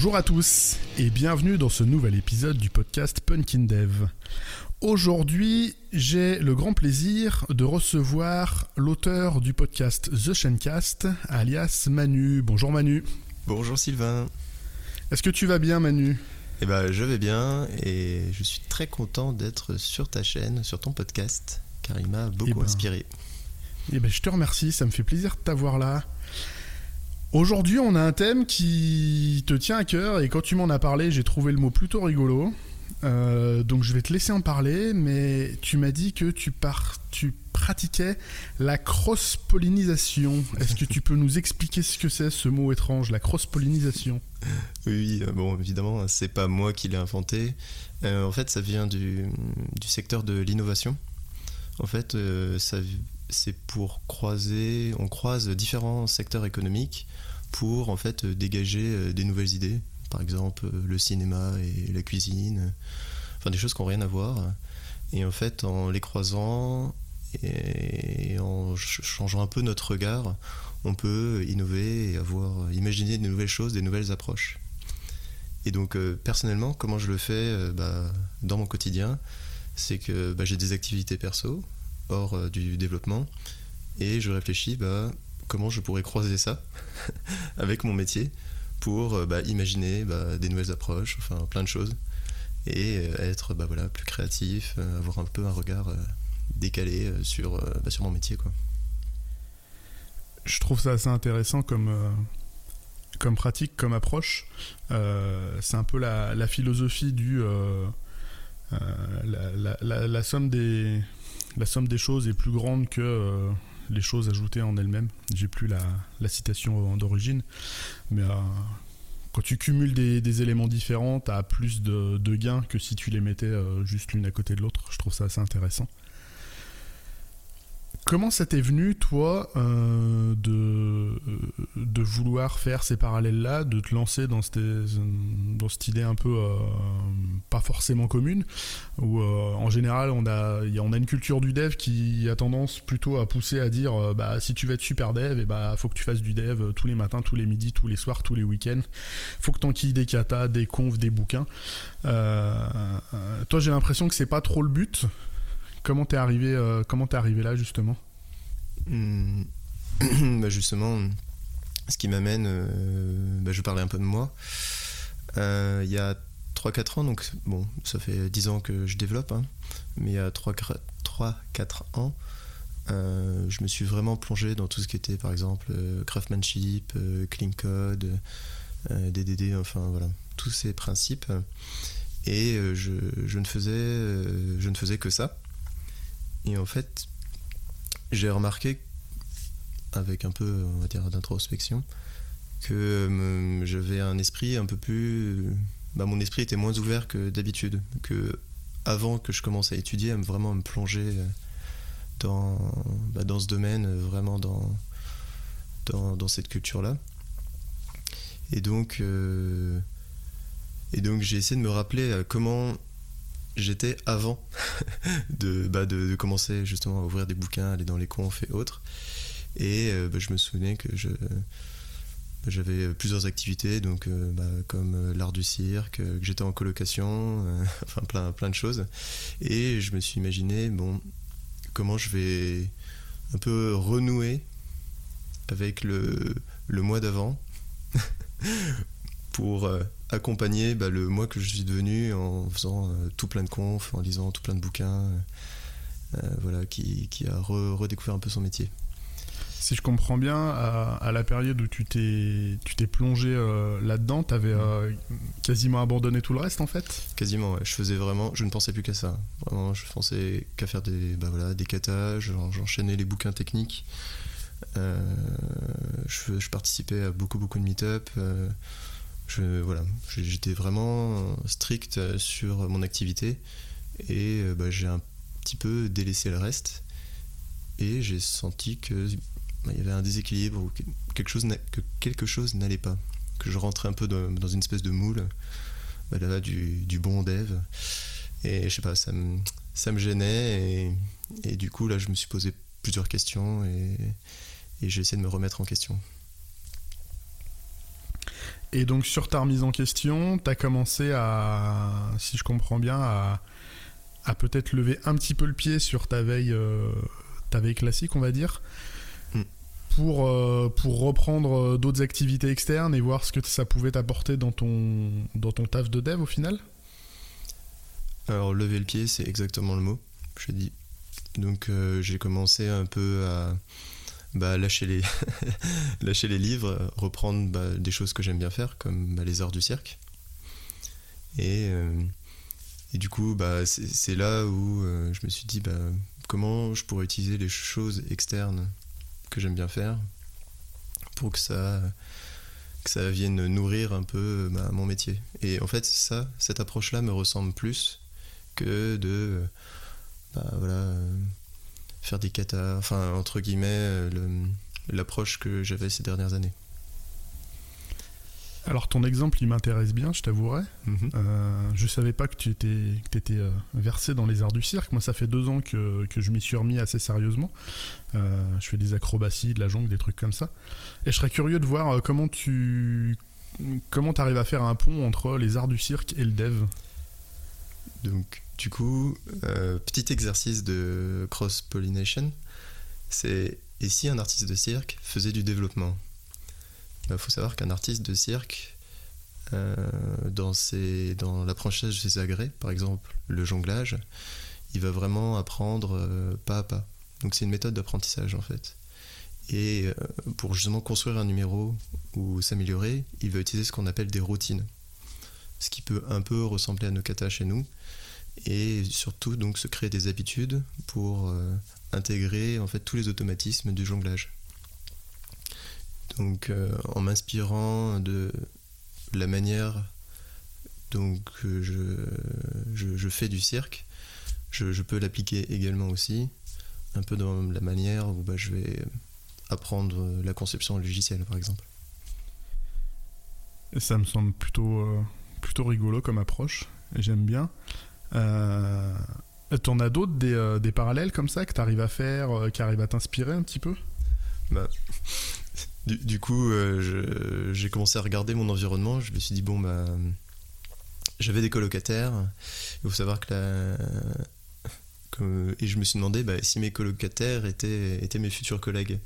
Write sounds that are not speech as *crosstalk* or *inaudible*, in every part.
Bonjour à tous et bienvenue dans ce nouvel épisode du podcast Punkin Dev. Aujourd'hui, j'ai le grand plaisir de recevoir l'auteur du podcast The Shencast, alias Manu. Bonjour Manu. Bonjour Sylvain. Est-ce que tu vas bien Manu? Eh ben, je vais bien et je suis très content d'être sur ta chaîne, sur ton podcast, car il m'a beaucoup Eh ben, inspiré. Eh ben, je te remercie, ça me fait plaisir de t'avoir là. Aujourd'hui, on a un thème qui te tient à cœur et quand tu m'en as parlé, j'ai trouvé le mot plutôt rigolo. Euh, donc je vais te laisser en parler, mais tu m'as dit que tu, pars, tu pratiquais la cross-pollinisation. Est-ce que tu peux nous expliquer ce que c'est ce mot étrange, la cross-pollinisation? Oui, euh, bon, évidemment, c'est pas moi qui l'ai inventé. Euh, en fait, ça vient du, secteur de l'innovation. En fait, ça- c'est pour croiser, on croise différents secteurs économiques pour en fait dégager euh, des nouvelles idées. Par exemple, le cinéma et la cuisine, enfin des choses qui n'ont rien à voir. Et en fait, en les croisant et en ch- changeant un peu notre regard, on peut innover et avoir imaginer de nouvelles choses, des nouvelles approches. Et donc euh, personnellement, comment je le fais euh, bah, dans mon quotidien, c'est que bah, j'ai des activités perso hors euh, du développement et je réfléchis bah, comment je pourrais croiser ça *laughs* avec mon métier pour euh, bah, imaginer bah, des nouvelles approches, enfin plein de choses et euh, être bah, voilà, plus créatif, avoir un peu un regard décalé sur, bah, sur mon métier. Quoi. Je trouve ça assez intéressant comme, comme pratique, comme approche. C'est un peu la, philosophie du... la- la somme des, la somme des choses est plus grande que euh, les choses ajoutées en elles-mêmes. J'ai plus la, citation d'origine, mais euh, quand tu cumules des, éléments différents, tu as plus de, de gains que si tu les mettais euh, juste l'une à côté de l'autre. Je trouve ça assez intéressant. Comment ça t'est venu, toi, euh, de, euh, de vouloir faire ces parallèles-là, de te lancer dans cette, idée un peu euh, pas forcément commune, où euh, en général on a, on a une culture du dev qui a tendance plutôt à pousser à dire euh, bah, si tu veux être super dev, et bah, faut que tu fasses du dev euh, tous les matins, tous les midis, tous les soirs, tous les week-ends. faut que t'enquilles des katas, des confs, des bouquins. Toi, j'ai l'impression que c'est pas trop le but. Comment t'es arrivé, euh, arrivé là justement? Hmm. *clears throat* Bah, justement, ce qui m'amène, euh, bah, je parlais un peu de moi. Euh, il y a 3-4 ans, donc ça fait 10 ans que je développe, hein, mais il y a 3-4 ans, euh, je me suis vraiment plongé dans tout ce qui était par exemple craftsmanship, clean code, DDD, enfin voilà, tous ces principes. Et je ne faisais que ça. Et en fait, j'ai remarqué, avec un peu, d'introspection, que euh, j'avais un esprit un peu plus. Bah, mon esprit était moins ouvert que d'habitude. Que avant que je commence à étudier, à me, vraiment me plonger euh, dans, bah, dans ce domaine, euh, vraiment dans, dans, dans cette culture-là. Et donc, euh, et donc j'ai essayé de me rappeler comment j'étais avant *laughs* *laughs* de, bah, de, commencer justement à ouvrir des bouquins, aller dans les confs et autres. Et euh, bah, je me souvenais que je, bah, j'avais plusieurs activités, donc euh, bah, comme euh, l'art du cirque, que j'étais en colocation, *laughs* enfin plein, plein de choses. Et je me suis imaginé, bon, comment je vais un peu renouer avec le, le mois d'avant *laughs* pour accompagner bah, le mois que je suis devenu en faisant euh, tout plein de confs, en lisant tout plein de bouquins, euh, euh, voilà, qui, qui a re- redécouvert un peu son métier. Si je comprends bien, à, à la période où tu t'es tu t'es plongé euh, là-dedans, t'avais euh, quasiment abandonné tout le reste en fait? Quasiment, ouais. je faisais vraiment, je ne pensais plus qu'à ça. Vraiment, je pensais qu'à faire des, bah voilà, des katas, j'en- j'enchaînais les bouquins techniques. Euh, je, je participais à beaucoup, beaucoup de meet-up. Euh, je, voilà, j'étais vraiment strict sur mon activité et euh, bah, j'ai un petit peu délaissé le reste. Et j'ai senti que bah, il y avait un déséquilibre ou que quelque chose, que quelque chose n'allait pas. Que je rentrais un peu dans, une espèce de moule bah, là, du, du bon dev. Et je sais pas, ça me, ça me gênait. Et, et du coup, là, je me suis posé plusieurs questions et, et j'ai essayé de me remettre en question. Et donc sur ta remise en question, tu as commencé à, si je comprends bien, à, à peut-être lever un petit peu le pied sur ta veille, euh, ta veille classique, on va dire, Mm. pour, euh, pour reprendre euh, d'autres activités externes et voir ce que ça pouvait t'apporter dans ton, dans ton taf de dev au final? Alors, lever le pied, c'est exactement le mot, je dis. Donc, euh, j'ai commencé un peu à bah, lâcher, les *laughs* lâcher les livres, reprendre bah, des choses que j'aime bien faire, comme bah, les arts du cirque. Et, euh, et du coup, bah, c'est là où euh, je me suis dit bah, comment je pourrais utiliser les choses externes que j'aime bien faire pour que ça, que ça vienne nourrir un peu bah, mon métier. Et en fait, ça, cette approche-là me ressemble plus que de bah, voilà, faire des katas, enfin entre guillemets euh, l'approche que j'avais ces dernières années. Alors ton exemple, il m'intéresse bien, je t'avouerai. Mhm. Euh, je savais pas que tu étais, que euh, versé dans les arts du cirque. Moi, ça fait deux ans que, que je m'y suis remis assez sérieusement. Euh, je fais des acrobaties, de la jongle, des trucs comme ça. Et je serais curieux de voir comment tu comment arrives à faire un pont entre les arts du cirque et le dev. Donc du coup, euh, petit exercice de cross-pollination, c'est et si un artiste de cirque faisait du développement? Il faut savoir qu'un artiste de cirque, euh, dans, l'apprentissage de ses agrès, par exemple le jonglage, il va vraiment apprendre euh, pas à pas. Donc c'est une méthode d'apprentissage en fait. Et pour justement construire un numéro ou s'améliorer, il va utiliser ce qu'on appelle des routines. Ce qui peut un peu ressembler à nos katas chez nous. Et surtout donc se créer des habitudes pour euh, intégrer en fait tous les automatismes du jonglage. Donc euh, en m'inspirant de la manière donc je, je, fais du cirque, je, peux l'appliquer également aussi, un peu dans la manière où bah, je vais apprendre la conception logicielle par exemple. Ça me semble plutôt, euh, plutôt rigolo comme approche. J'aime bien. Euh, T'en as d'autres, des, euh, des parallèles comme ça, que t'arrives à faire, euh, qui arrivent à t'inspirer un petit peu? Bah, du, coup, euh, j'ai commencé à regarder mon environnement. Je me suis dit, bon, bah, j'avais des colocataires. Il faut savoir que la. et je me suis demandé bah, si mes colocataires étaient, étaient mes futurs collègues.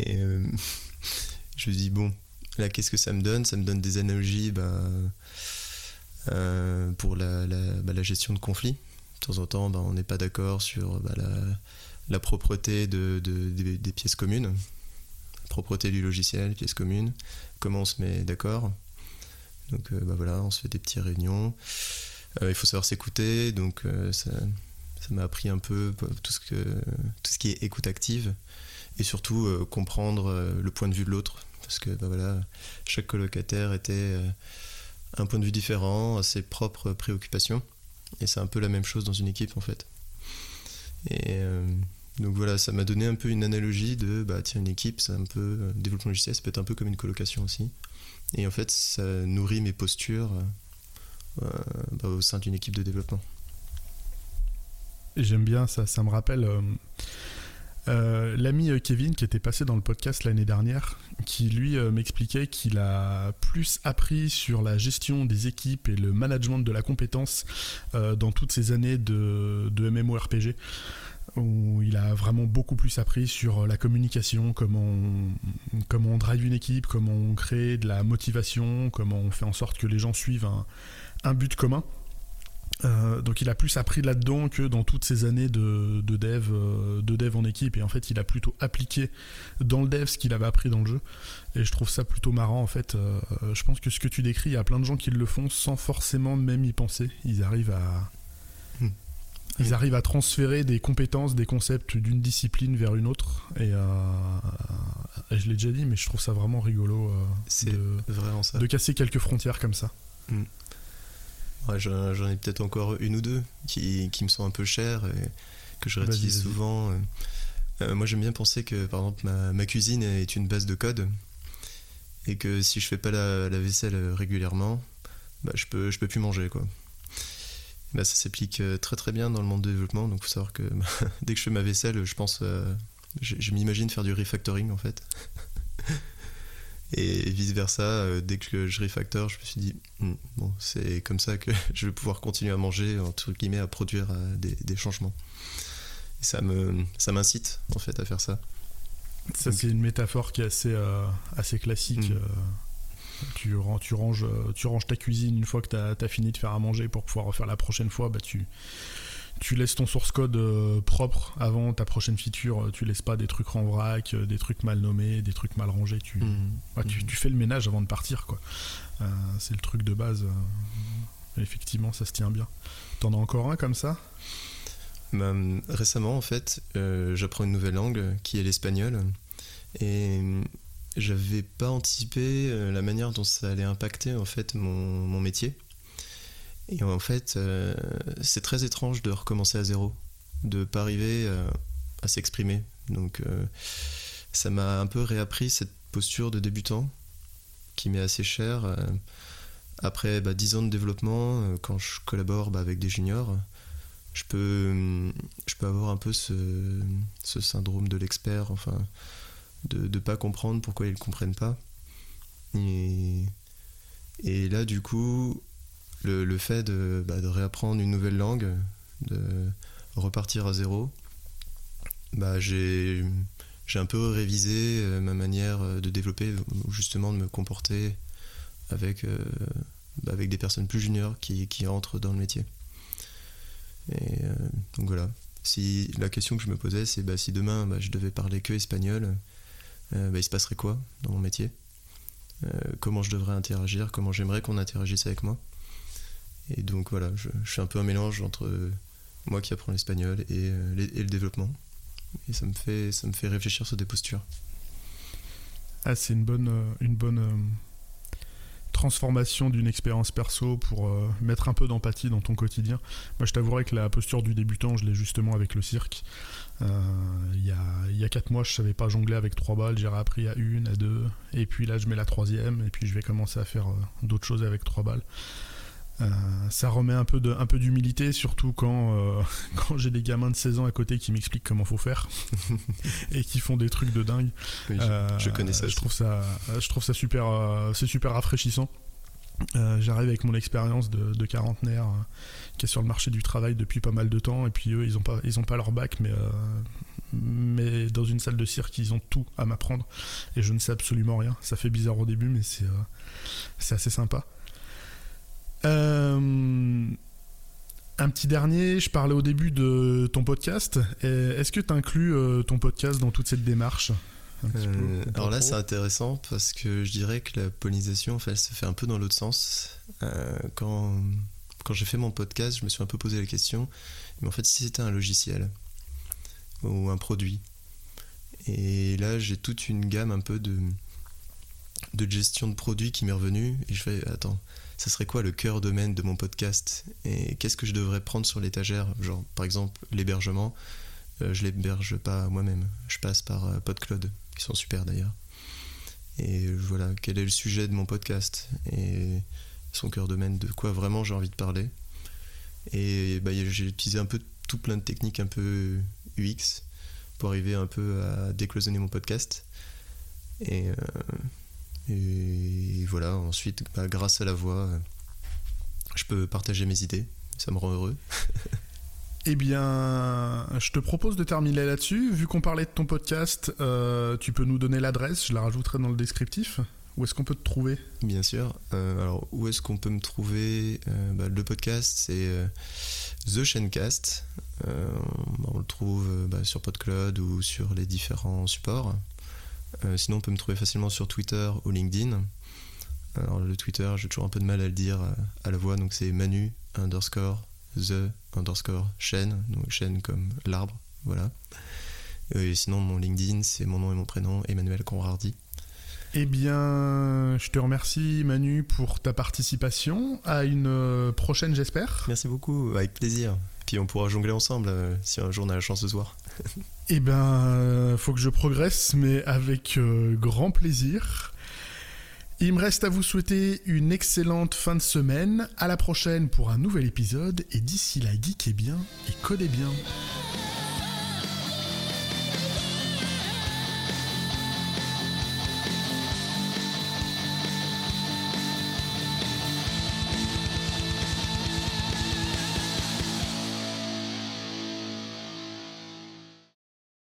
Et *laughs* je me suis dit, bon, là, qu'est-ce que ça me donne? Ça me donne des analogies bah, euh, pour la, bah, la gestion de conflits. De temps en temps, bah, on n'est pas d'accord sur la, la propreté de, de- des- pièces communes, la propreté du logiciel, pièces communes, comment on se met d'accord? Donc euh, voilà, on se fait des petites réunions. Euh, il faut savoir s'écouter, donc euh, ça ça m'a appris un peu tout ce, que, tout ce qui est écoute active et surtout euh, comprendre euh, le point de vue de l'autre. Parce que bah voilà, chaque colocataire était euh, un point de vue différent, a ses propres préoccupations. Et c'est un peu la même chose dans une équipe en fait. Et donc voilà, ça m'a donné un peu une analogie de bah tiens une équipe, c'est un peu développement logiciel, ça peut être un peu comme une colocation aussi. Et en fait, ça nourrit mes postures bah, au sein d'une équipe de développement. J'aime bien ça, ça me rappelle euh, l'ami euh, Kevin qui était passé dans le podcast l'année dernière, qui lui euh, m'expliquait qu'il a plus appris sur la gestion des équipes et le management de la compétence dans toutes ces années de, MMORPG, où il a vraiment beaucoup plus appris sur la communication, comment on, comment drive une équipe, comment on crée de la motivation, comment on fait en sorte que les gens suivent un but commun. Euh, donc il a plus appris là-dedans que dans toutes ces années de, de dev, euh, de dev en équipe. Et en fait, il a plutôt appliqué dans le dev ce qu'il avait appris dans le jeu. Et je trouve ça plutôt marrant. En fait, Euh, je pense que ce que tu décris, il y a plein de gens qui le font sans forcément même y penser. Ils arrivent à, Hmm. ils arrivent à transférer des compétences, des concepts d'une discipline vers une autre. Et, et je l'ai déjà dit, mais je trouve ça vraiment rigolo C'est de, vraiment ça. de casser quelques frontières comme ça. Ouais, j'en ai peut-être encore une ou deux qui, qui me sont un peu chères et que je réutilise souvent. Euh, moi, j'aime bien penser que, par exemple, ma, ma cuisine est une base de code et que si je fais pas la, la vaisselle régulièrement, bah, je peux je peux plus manger quoi. Bah, ça s'applique euh, très très bien dans le monde du développement. Donc, faut savoir que *laughs* dès que je fais ma vaisselle, je pense, euh, je, je m'imagine faire du refactoring en fait. Et vice versa, dès que je refactor, je me suis dit, hmm, bon, c'est comme ça que *laughs* je vais pouvoir continuer à manger, entre guillemets, à produire des, changements. Et ça me, ça m'incite en fait à faire ça. Ça, c'est une métaphore qui est assez, assez classique. Hmm. Tu, tu, ranges, tu ranges ta cuisine une fois que tu as, fini de faire à manger pour pouvoir refaire la prochaine fois. Bah, tu, tu laisses ton source code euh, propre avant ta prochaine feature. Tu laisses pas des trucs en vrac, euh, des trucs mal nommés, des trucs mal rangés. Tu, mmh. Mmh. tu, fais le ménage avant de partir. quoi. Euh, c'est le truc de base. effectivement, ça se tient bien. T'en as encore un comme ça? Bah, Récemment, en fait, j'apprends une nouvelle langue qui est l'espagnol. Et j'avais pas anticipé la manière dont ça allait impacter en fait mon métier. Et en fait, euh, c'est très étrange de recommencer à zéro, de pas arriver euh, à s'exprimer. Donc, euh, ça m'a un peu réappris cette posture de débutant qui m'est assez chère. après bah, 10 ans de développement, quand je collabore bah, avec des juniors, je peux, je peux avoir un peu ce, syndrome de l'expert, enfin, de ne pas comprendre pourquoi ils ne comprennent pas. Et là, du coup, le, fait bah, de, réapprendre une nouvelle langue, de repartir à zéro, bah, j'ai un peu révisé euh, ma manière euh, de développer, justement de me comporter avec, euh, bah, des personnes plus juniors qui, entrent dans le métier. Donc voilà. Si, la question que je me posais, c'est si demain je devais parler que espagnol, il se passerait quoi dans mon métier? Comment je devrais interagir? Comment j'aimerais qu'on interagisse avec moi? Et donc voilà, je, suis un peu un mélange entre moi qui apprends l'espagnol et, euh, le développement. Et ça me fait, ça me fait réfléchir sur des postures. Ah, c'est une bonne, euh, une bonne euh, transformation d'une expérience perso pour mettre un peu d'empathie dans ton quotidien. Moi, je t'avouerai que la posture du débutant, je l'ai justement avec le cirque. Il y, a, 4 mois, je savais pas jongler avec trois balles, j'ai appris à une, à deux, et puis là, je mets la troisième, et puis je vais commencer à faire d'autres choses avec trois balles. Euh, ça remet un peu, de, un peu d'humilité, surtout quand, euh, *laughs* quand j'ai des gamins de 16 ans à côté qui m'expliquent comment faut faire *laughs* et qui font des trucs de dingue. je, connais ça. Euh, je trouve ça, je trouve ça super, c'est super rafraîchissant. J'arrive avec mon expérience de, de, quarantenaire qui est sur le marché du travail depuis pas mal de temps et puis eux ils n'ont pas, ils ont pas leur bac mais, mais dans une salle de cirque ils ont tout à m'apprendre et je ne sais absolument rien. Ça fait bizarre au début mais c'est assez sympa. Euh, un petit dernier, je parlais au début de ton podcast. Est-ce que tu inclus euh, ton podcast dans toute cette démarche? Euh, alors là, c'est intéressant parce que je dirais que la pollinisation, en fait, se fait un peu dans l'autre sens. quand quand j'ai fait mon podcast, je me suis un peu posé la question, mais en fait, si c'était un logiciel ou un produit, et là, j'ai toute une gamme un peu de, de gestion de produits qui m'est revenue, et je fais, attends, ça serait quoi le cœur domaine de mon podcast et qu'est-ce que je devrais prendre sur l'étagère? Genre par exemple l'hébergement euh, je l'héberge pas moi-même je passe par euh, PodCloud qui sont super d'ailleurs. Et voilà quel est le sujet de mon podcast et son cœur domaine de quoi vraiment j'ai envie de parler. Et bah, j'ai utilisé un peu tout plein de techniques un peu UX pour arriver un peu à décloisonner mon podcast. Et euh, voilà, ensuite, bah, grâce à la voix, je peux partager mes idées. Ça me rend heureux. *laughs* Eh bien, je te propose de terminer là-dessus. Vu qu'on parlait de ton podcast, euh, tu peux nous donner l'adresse, je la rajouterai dans le descriptif. Où est-ce qu'on peut te trouver? Bien sûr. Euh, alors, où est-ce qu'on peut me trouver? Euh, bah, Le podcast, c'est The Shencast. on le trouve bah, sur PodCloud ou sur les différents supports. Euh, sinon, on peut me trouver facilement sur Twitter ou LinkedIn. Alors, le Twitter, j'ai toujours un peu de mal à le dire euh, à la voix, donc c'est Manu underscore the underscore chaîne, donc chaîne comme l'arbre, voilà. Euh, et sinon, mon LinkedIn, c'est mon nom et mon prénom, Emmanuel Conrardi. Eh bien, je te remercie Manu pour ta participation. À une prochaine, j'espère. Merci beaucoup, avec plaisir. Puis on pourra jongler ensemble si un jour on a la chance de se voir. *laughs* Eh ben, euh, faut que je progresse, mais avec euh, grand plaisir. Il me reste à vous souhaiter une excellente fin de semaine. À la prochaine pour un nouvel épisode. Et d'ici là, geekez bien et codez bien.